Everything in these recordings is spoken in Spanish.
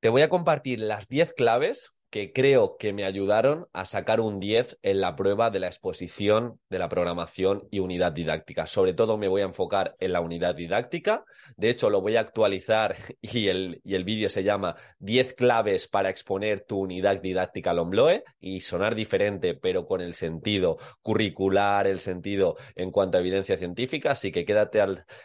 Te voy a compartir las 10 claves que creo que me ayudaron a sacar un 10 en la prueba de la exposición de la programación y unidad didáctica. Sobre todo me voy a enfocar en la unidad didáctica. De hecho, lo voy a actualizar y el, y el vídeo se llama 10 claves para exponer tu unidad didáctica al y sonar diferente, pero con el sentido curricular, el sentido en cuanto a evidencia científica. Así que quédate,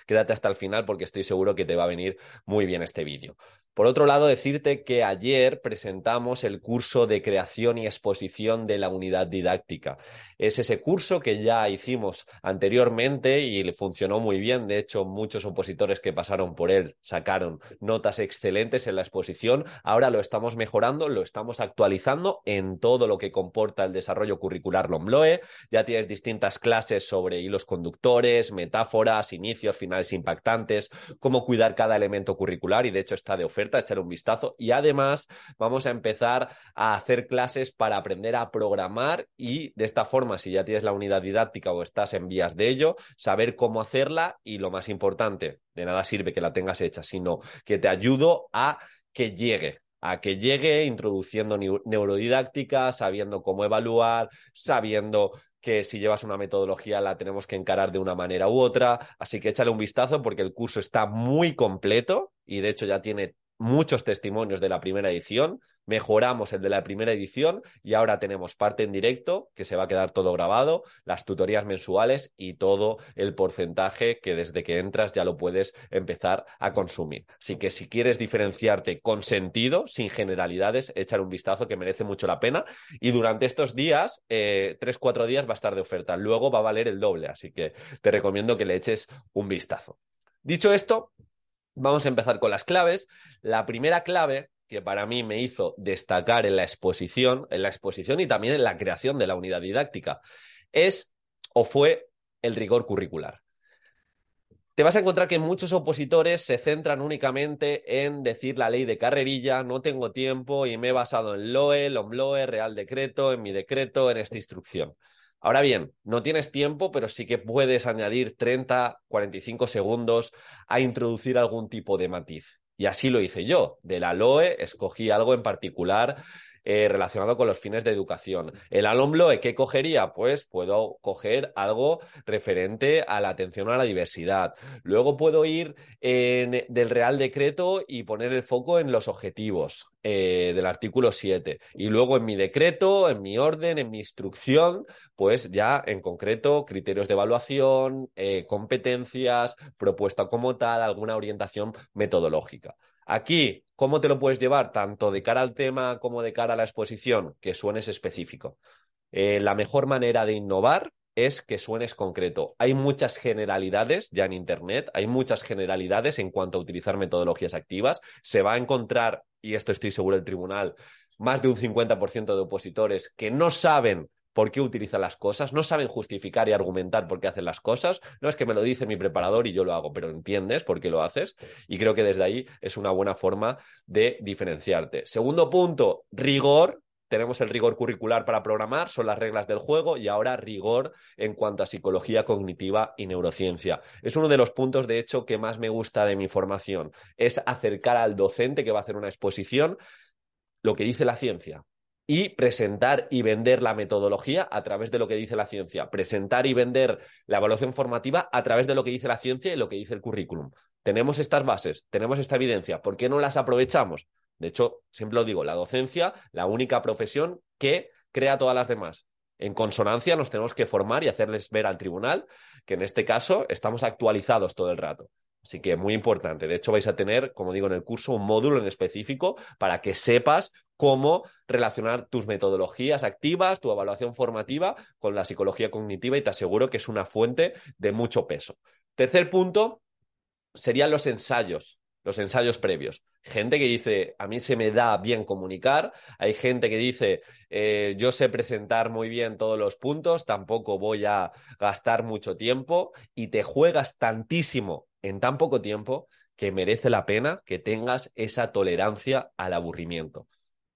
quédate hasta el final porque estoy seguro que te va a venir muy bien este vídeo. Por otro lado, decirte que ayer presentamos el curso de creación y exposición de la unidad didáctica. Es ese curso que ya hicimos anteriormente y funcionó muy bien. De hecho, muchos opositores que pasaron por él sacaron notas excelentes en la exposición. Ahora lo estamos mejorando, lo estamos actualizando en todo lo que comporta el desarrollo curricular LOMBLOE. Ya tienes distintas clases sobre hilos conductores, metáforas, inicios, finales impactantes, cómo cuidar cada elemento curricular y de hecho está de oferta echar un vistazo. Y además vamos a empezar a hacer clases para aprender a programar y de esta forma, si ya tienes la unidad didáctica o estás en vías de ello, saber cómo hacerla y lo más importante, de nada sirve que la tengas hecha, sino que te ayudo a que llegue, a que llegue introduciendo neurodidáctica, sabiendo cómo evaluar, sabiendo que si llevas una metodología la tenemos que encarar de una manera u otra. Así que échale un vistazo porque el curso está muy completo y de hecho ya tiene muchos testimonios de la primera edición, mejoramos el de la primera edición y ahora tenemos parte en directo, que se va a quedar todo grabado, las tutorías mensuales y todo el porcentaje que desde que entras ya lo puedes empezar a consumir. Así que si quieres diferenciarte con sentido, sin generalidades, echar un vistazo que merece mucho la pena. Y durante estos días, eh, tres, cuatro días va a estar de oferta. Luego va a valer el doble, así que te recomiendo que le eches un vistazo. Dicho esto, Vamos a empezar con las claves. La primera clave que para mí me hizo destacar en la exposición, en la exposición y también en la creación de la unidad didáctica, es o fue el rigor curricular. Te vas a encontrar que muchos opositores se centran únicamente en decir la ley de carrerilla, no tengo tiempo y me he basado en LOE, LOMLOE, Real Decreto, en mi decreto, en esta instrucción. Ahora bien, no tienes tiempo, pero sí que puedes añadir 30, 45 segundos a introducir algún tipo de matiz. Y así lo hice yo. De la LOE escogí algo en particular eh, relacionado con los fines de educación. El alumno, ¿qué cogería? Pues puedo coger algo referente a la atención a la diversidad. Luego puedo ir en, del Real Decreto y poner el foco en los objetivos eh, del artículo 7. Y luego en mi decreto, en mi orden, en mi instrucción, pues ya en concreto criterios de evaluación, eh, competencias, propuesta como tal, alguna orientación metodológica. Aquí, ¿cómo te lo puedes llevar tanto de cara al tema como de cara a la exposición? Que suenes específico. Eh, la mejor manera de innovar es que suenes concreto. Hay muchas generalidades ya en Internet, hay muchas generalidades en cuanto a utilizar metodologías activas. Se va a encontrar, y esto estoy seguro el tribunal, más de un 50% de opositores que no saben por qué utilizan las cosas, no saben justificar y argumentar por qué hacen las cosas. No es que me lo dice mi preparador y yo lo hago, pero entiendes por qué lo haces. Y creo que desde ahí es una buena forma de diferenciarte. Segundo punto, rigor. Tenemos el rigor curricular para programar, son las reglas del juego y ahora rigor en cuanto a psicología cognitiva y neurociencia. Es uno de los puntos, de hecho, que más me gusta de mi formación. Es acercar al docente que va a hacer una exposición lo que dice la ciencia, y presentar y vender la metodología a través de lo que dice la ciencia, presentar y vender la evaluación formativa a través de lo que dice la ciencia y lo que dice el currículum. Tenemos estas bases, tenemos esta evidencia, ¿por qué no las aprovechamos? De hecho, siempre lo digo, la docencia, la única profesión que crea todas las demás. En consonancia nos tenemos que formar y hacerles ver al tribunal que en este caso estamos actualizados todo el rato. Así que muy importante. De hecho, vais a tener, como digo en el curso, un módulo en específico para que sepas cómo relacionar tus metodologías activas, tu evaluación formativa con la psicología cognitiva y te aseguro que es una fuente de mucho peso. Tercer punto serían los ensayos. los ensayos previos. Gente que dice, a mí se me da bien comunicar, hay gente que dice, eh, yo sé presentar muy bien todos los puntos, tampoco voy a gastar mucho tiempo y te juegas tantísimo en tan poco tiempo que merece la pena que tengas esa tolerancia al aburrimiento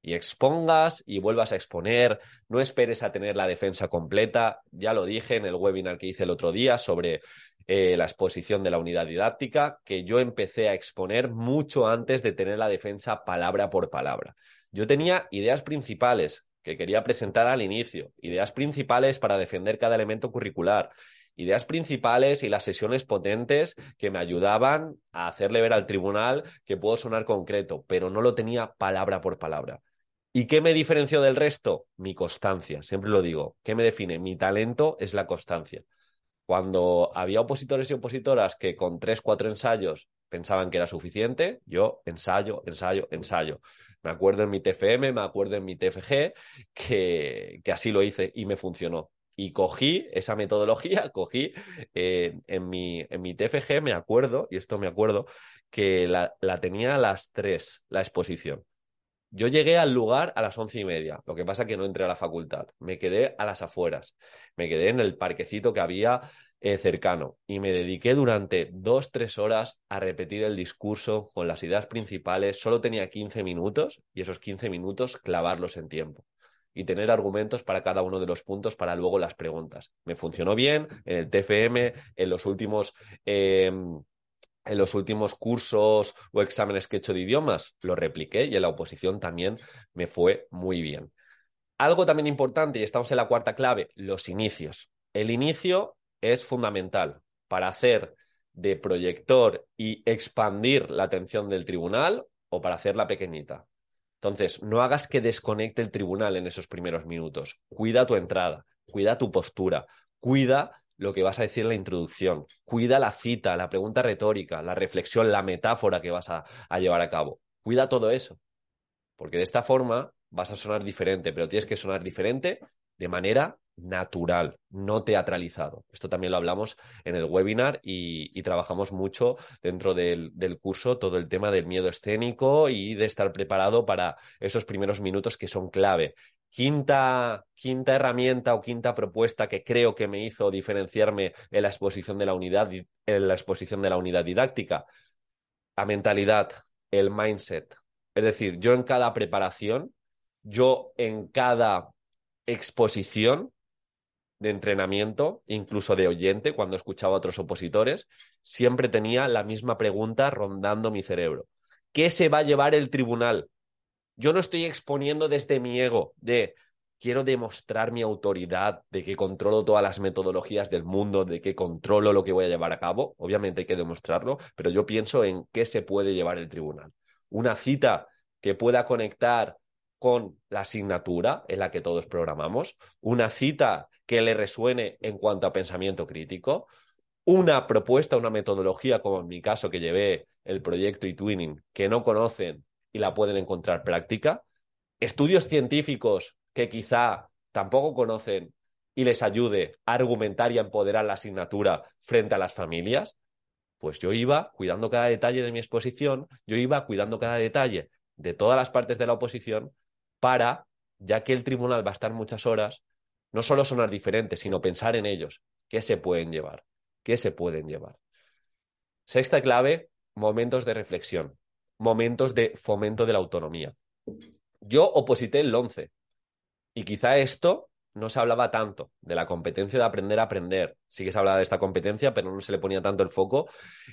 y expongas y vuelvas a exponer, no esperes a tener la defensa completa, ya lo dije en el webinar que hice el otro día sobre eh, la exposición de la unidad didáctica, que yo empecé a exponer mucho antes de tener la defensa palabra por palabra. Yo tenía ideas principales que quería presentar al inicio, ideas principales para defender cada elemento curricular, ideas principales y las sesiones potentes que me ayudaban a hacerle ver al tribunal que puedo sonar concreto, pero no lo tenía palabra por palabra. ¿Y qué me diferenció del resto? Mi constancia, siempre lo digo. ¿Qué me define? Mi talento es la constancia. Cuando había opositores y opositoras que con tres, cuatro ensayos pensaban que era suficiente, yo ensayo, ensayo, ensayo. Me acuerdo en mi TFM, me acuerdo en mi TFG, que, que así lo hice y me funcionó y cogí esa metodología, cogí eh, en, mi, en mi TFG, me acuerdo, y esto me acuerdo, que la, la, tenía a las tres, la exposición. Yo llegué al lugar a las once y media, lo que pasa que no entré a la facultad, me quedé a las afueras, me quedé en el parquecito que había eh, cercano y me dediqué durante dos, tres horas a repetir el discurso con las ideas principales, solo tenía 15 minutos y esos 15 minutos clavarlos en tiempo y tener argumentos para cada uno de los puntos para luego las preguntas. Me funcionó bien en el TFM, en los últimos... Em, en los últimos cursos o exámenes que he hecho de idiomas, lo repliqué y en la oposición también me fue muy bien. Algo también importante, y estamos en la cuarta clave, los inicios. El inicio es fundamental para hacer de proyector y expandir la atención del tribunal o para hacerla pequeñita. Entonces, no hagas que desconecte el tribunal en esos primeros minutos. Cuida tu entrada, cuida tu postura, cuida lo que vas a decir en la introducción, cuida la cita, la pregunta retórica, la reflexión, la metáfora que vas a, a llevar a cabo. Cuida todo eso, porque de esta forma vas a sonar diferente, pero tienes que sonar diferente de manera natural, no teatralizado. Esto también lo hablamos en el webinar y, trabajamos mucho dentro del, curso todo el tema del miedo escénico y de estar preparado para esos primeros minutos que son clave. Quinta, quinta herramienta o quinta propuesta que creo que me hizo diferenciarme en la exposición de la unidad, en la exposición de la unidad didáctica, la mentalidad, el mindset. Es decir, yo en cada preparación, yo en cada exposición de entrenamiento, incluso de oyente, cuando escuchaba a otros opositores, siempre tenía la misma pregunta rondando mi cerebro. ¿Qué se va a llevar el tribunal? Yo no estoy exponiendo desde mi ego de quiero demostrar mi autoridad, de que controlo todas las metodologías del mundo, de que controlo lo que voy a llevar a cabo. Obviamente hay que demostrarlo, pero yo pienso en qué se puede llevar el tribunal. Una cita que pueda conectar con la asignatura en la que todos programamos, una cita que le resuene en cuanto a pensamiento crítico, una propuesta, una metodología, como en mi caso que llevé el proyecto eTwinning, que no conocen y la pueden encontrar práctica, estudios científicos que quizá tampoco conocen y les ayude a argumentar y a empoderar la asignatura frente a las familias, pues yo iba cuidando cada detalle de mi exposición, yo iba cuidando cada detalle de todas las partes de la oposición para, ya que el tribunal va a estar muchas horas, no solo sonar diferentes, sino pensar en ellos. ¿Qué se pueden llevar? ¿Qué se pueden llevar? Sexta clave, momentos de reflexión, momentos de fomento de la autonomía. Yo oposité el 11 y quizá esto no se hablaba tanto de la competencia de aprender a aprender. Sí que se hablaba de esta competencia, pero no se le ponía tanto el foco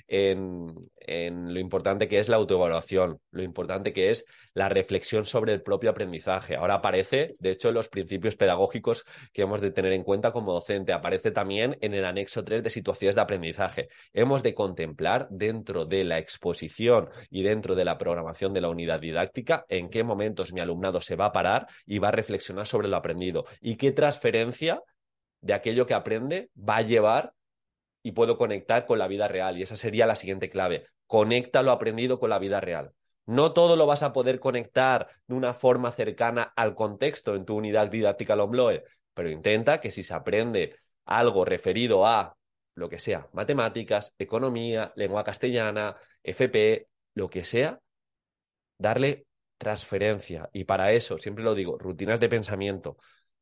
en, lo importante que es la autoevaluación, lo importante que es la reflexión sobre el propio aprendizaje. Ahora aparece, de hecho, en los principios pedagógicos que hemos de tener en cuenta como docente. Aparece también en el anexo 3 de situaciones de aprendizaje. Hemos de contemplar dentro de la exposición y dentro de la programación de la unidad didáctica en qué momentos mi alumnado se va a parar y va a reflexionar sobre lo aprendido y qué transferencia de aquello que aprende va a llevar y puedo conectar con la vida real. Y esa sería la siguiente clave. Conecta lo aprendido con la vida real. No todo lo vas a poder conectar de una forma cercana al contexto en tu unidad didáctica Lombloe, pero intenta que si se aprende algo referido a lo que sea, matemáticas, economía, lengua castellana, FP, lo que sea, darle transferencia. Y para eso, siempre lo digo, rutinas de pensamiento,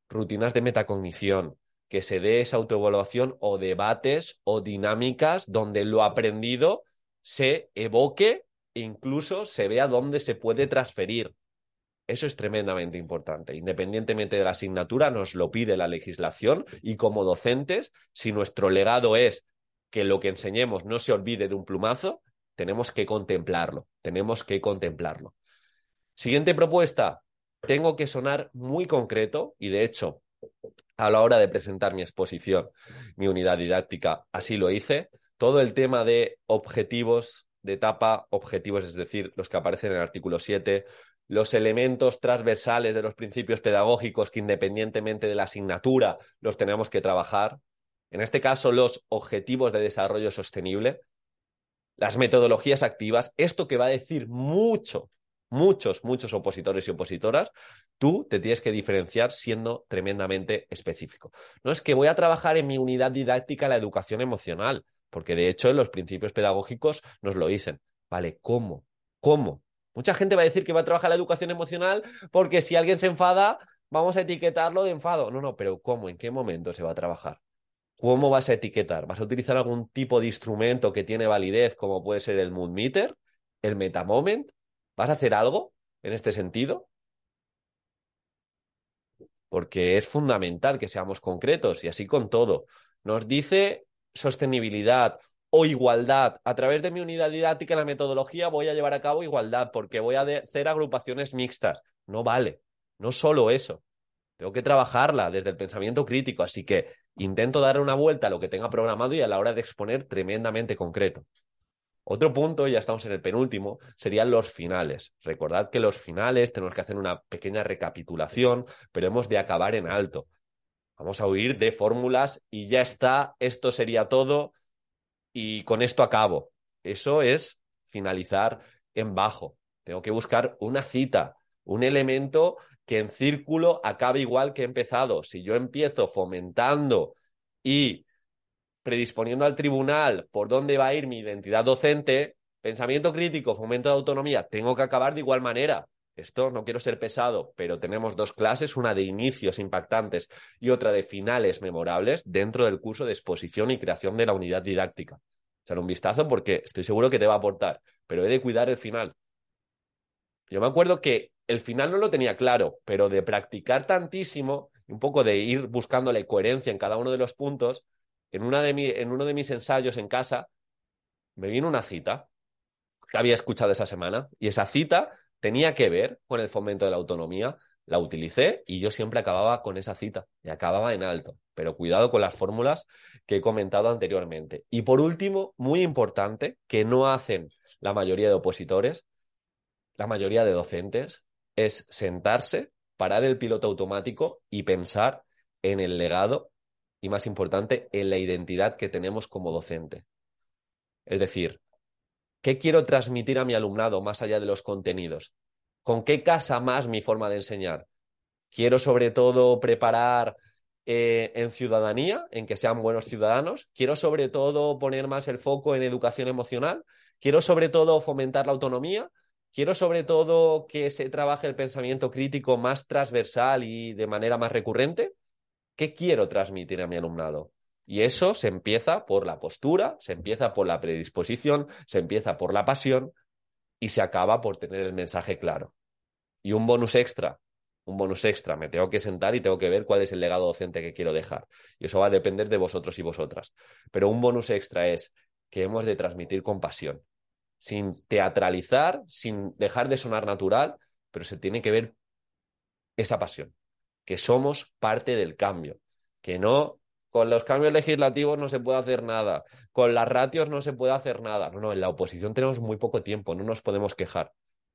rutinas de metacognición, que se dé esa autoevaluación o debates o dinámicas donde lo aprendido se evoque e incluso se vea dónde se puede transferir. Eso es tremendamente importante. Independientemente de la asignatura, nos lo pide la legislación y como docentes, si nuestro legado es que lo que enseñemos no se olvide de un plumazo, tenemos que contemplarlo, tenemos que contemplarlo. Siguiente propuesta, tengo que sonar muy concreto y de hecho, a la hora de presentar mi exposición, mi unidad didáctica, así lo hice. Todo el tema de objetivos de etapa, objetivos, es decir, los que aparecen en el artículo 7, los elementos transversales de los principios pedagógicos que independientemente de la asignatura los tenemos que trabajar. En este caso, los objetivos de desarrollo sostenible, las metodologías activas, esto que va a decir mucho, muchos, muchos opositores y opositoras, tú te tienes que diferenciar siendo tremendamente específico. No es que voy a trabajar en mi unidad didáctica la educación emocional, porque de hecho los principios pedagógicos nos lo dicen. Vale, ¿cómo? ¿Cómo? Mucha gente va a decir que va a trabajar la educación emocional porque si alguien se enfada, vamos a etiquetarlo de enfado. No, no, pero ¿cómo? ¿En qué momento se va a trabajar? ¿Cómo vas a etiquetar? ¿Vas a utilizar algún tipo de instrumento que tiene validez, como puede ser el mood meter, el metamoment? ¿Vas a hacer algo en este sentido? Porque es fundamental que seamos concretos y así con todo. Nos dice sostenibilidad o igualdad. A través de mi unidad didáctica la metodología voy a llevar a cabo igualdad porque voy a hacer agrupaciones mixtas. No vale, no solo eso. Tengo que trabajarla desde el pensamiento crítico, así que intento dar una vuelta a lo que tenga programado y a la hora de exponer tremendamente concreto. Otro punto, ya estamos en el penúltimo, serían los finales. Recordad que los finales tenemos que hacer una pequeña recapitulación, pero hemos de acabar en alto. Vamos a huir de fórmulas y ya está, esto sería todo y con esto acabo. Eso es finalizar en bajo. Tengo que buscar una cita, un elemento que en círculo acabe igual que he empezado. Si yo empiezo fomentando y predisponiendo al tribunal por dónde va a ir mi identidad docente, pensamiento crítico, fomento de autonomía, tengo que acabar de igual manera. Esto no quiero ser pesado, pero tenemos dos clases, una de inicios impactantes y otra de finales memorables dentro del curso de exposición y creación de la unidad didáctica. Echar un vistazo porque estoy seguro que te va a aportar, pero he de cuidar el final. Yo me acuerdo que el final no lo tenía claro, pero de practicar tantísimo, un poco de ir buscando la coherencia en cada uno de los puntos, en, uno de mis ensayos en casa, me vino una cita que había escuchado esa semana y esa cita tenía que ver con el fomento de la autonomía, la utilicé y yo siempre acababa con esa cita y acababa en alto. Pero cuidado con las fórmulas que he comentado anteriormente. Y por último, muy importante, que no hacen la mayoría de opositores, la mayoría de docentes, es sentarse, parar el piloto automático y pensar en el legado y, más importante, en la identidad que tenemos como docente. Es decir, ¿Qué quiero transmitir a mi alumnado más allá de los contenidos? ¿Con qué casa más mi forma de enseñar? Quiero sobre todo preparar eh, en ciudadanía, en que sean buenos ciudadanos. Quiero sobre todo poner más el foco en educación emocional. Quiero sobre todo fomentar la autonomía. Quiero sobre todo que se trabaje el pensamiento crítico más transversal y de manera más recurrente. ¿Qué quiero transmitir a mi alumnado? Y eso se empieza por la postura, se empieza por la predisposición, se empieza por la pasión y se acaba por tener el mensaje claro. Y un bonus extra, un bonus extra, me tengo que sentar y tengo que ver cuál es el legado docente que quiero dejar. Y eso va a depender de vosotros y vosotras. Pero un bonus extra es que hemos de transmitir con pasión, sin teatralizar, sin dejar de sonar natural, pero se tiene que ver esa pasión, que somos parte del cambio, que no con los cambios legislativos no se puede hacer nada. Con las ratios no se puede hacer nada. No, no, en la oposición tenemos muy poco tiempo, no nos podemos quejar.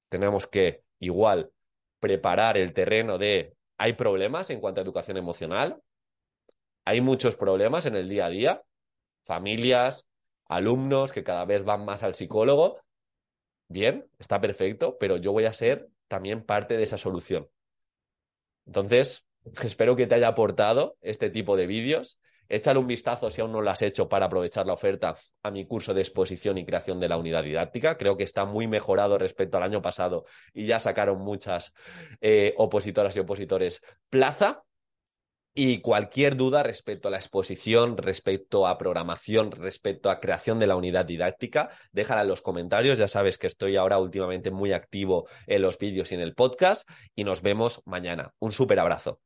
Tenemos que, igual, preparar el terreno de hay problemas en cuanto a educación emocional, hay muchos problemas en el día a día, familias, alumnos que cada vez van más al psicólogo. Bien, está perfecto, pero yo voy a ser también parte de esa solución. Entonces, espero que te haya aportado este tipo de vídeos Échale un vistazo si aún no lo has hecho para aprovechar la oferta a mi curso de exposición y creación de la unidad didáctica. Creo que está muy mejorado respecto al año pasado y ya sacaron muchas eh, opositoras y opositores plaza. Y cualquier duda respecto a la exposición, respecto a programación, respecto a creación de la unidad didáctica, déjala en los comentarios. Ya sabes que estoy ahora últimamente muy activo en los vídeos y en el podcast. Y nos vemos mañana. Un súper abrazo.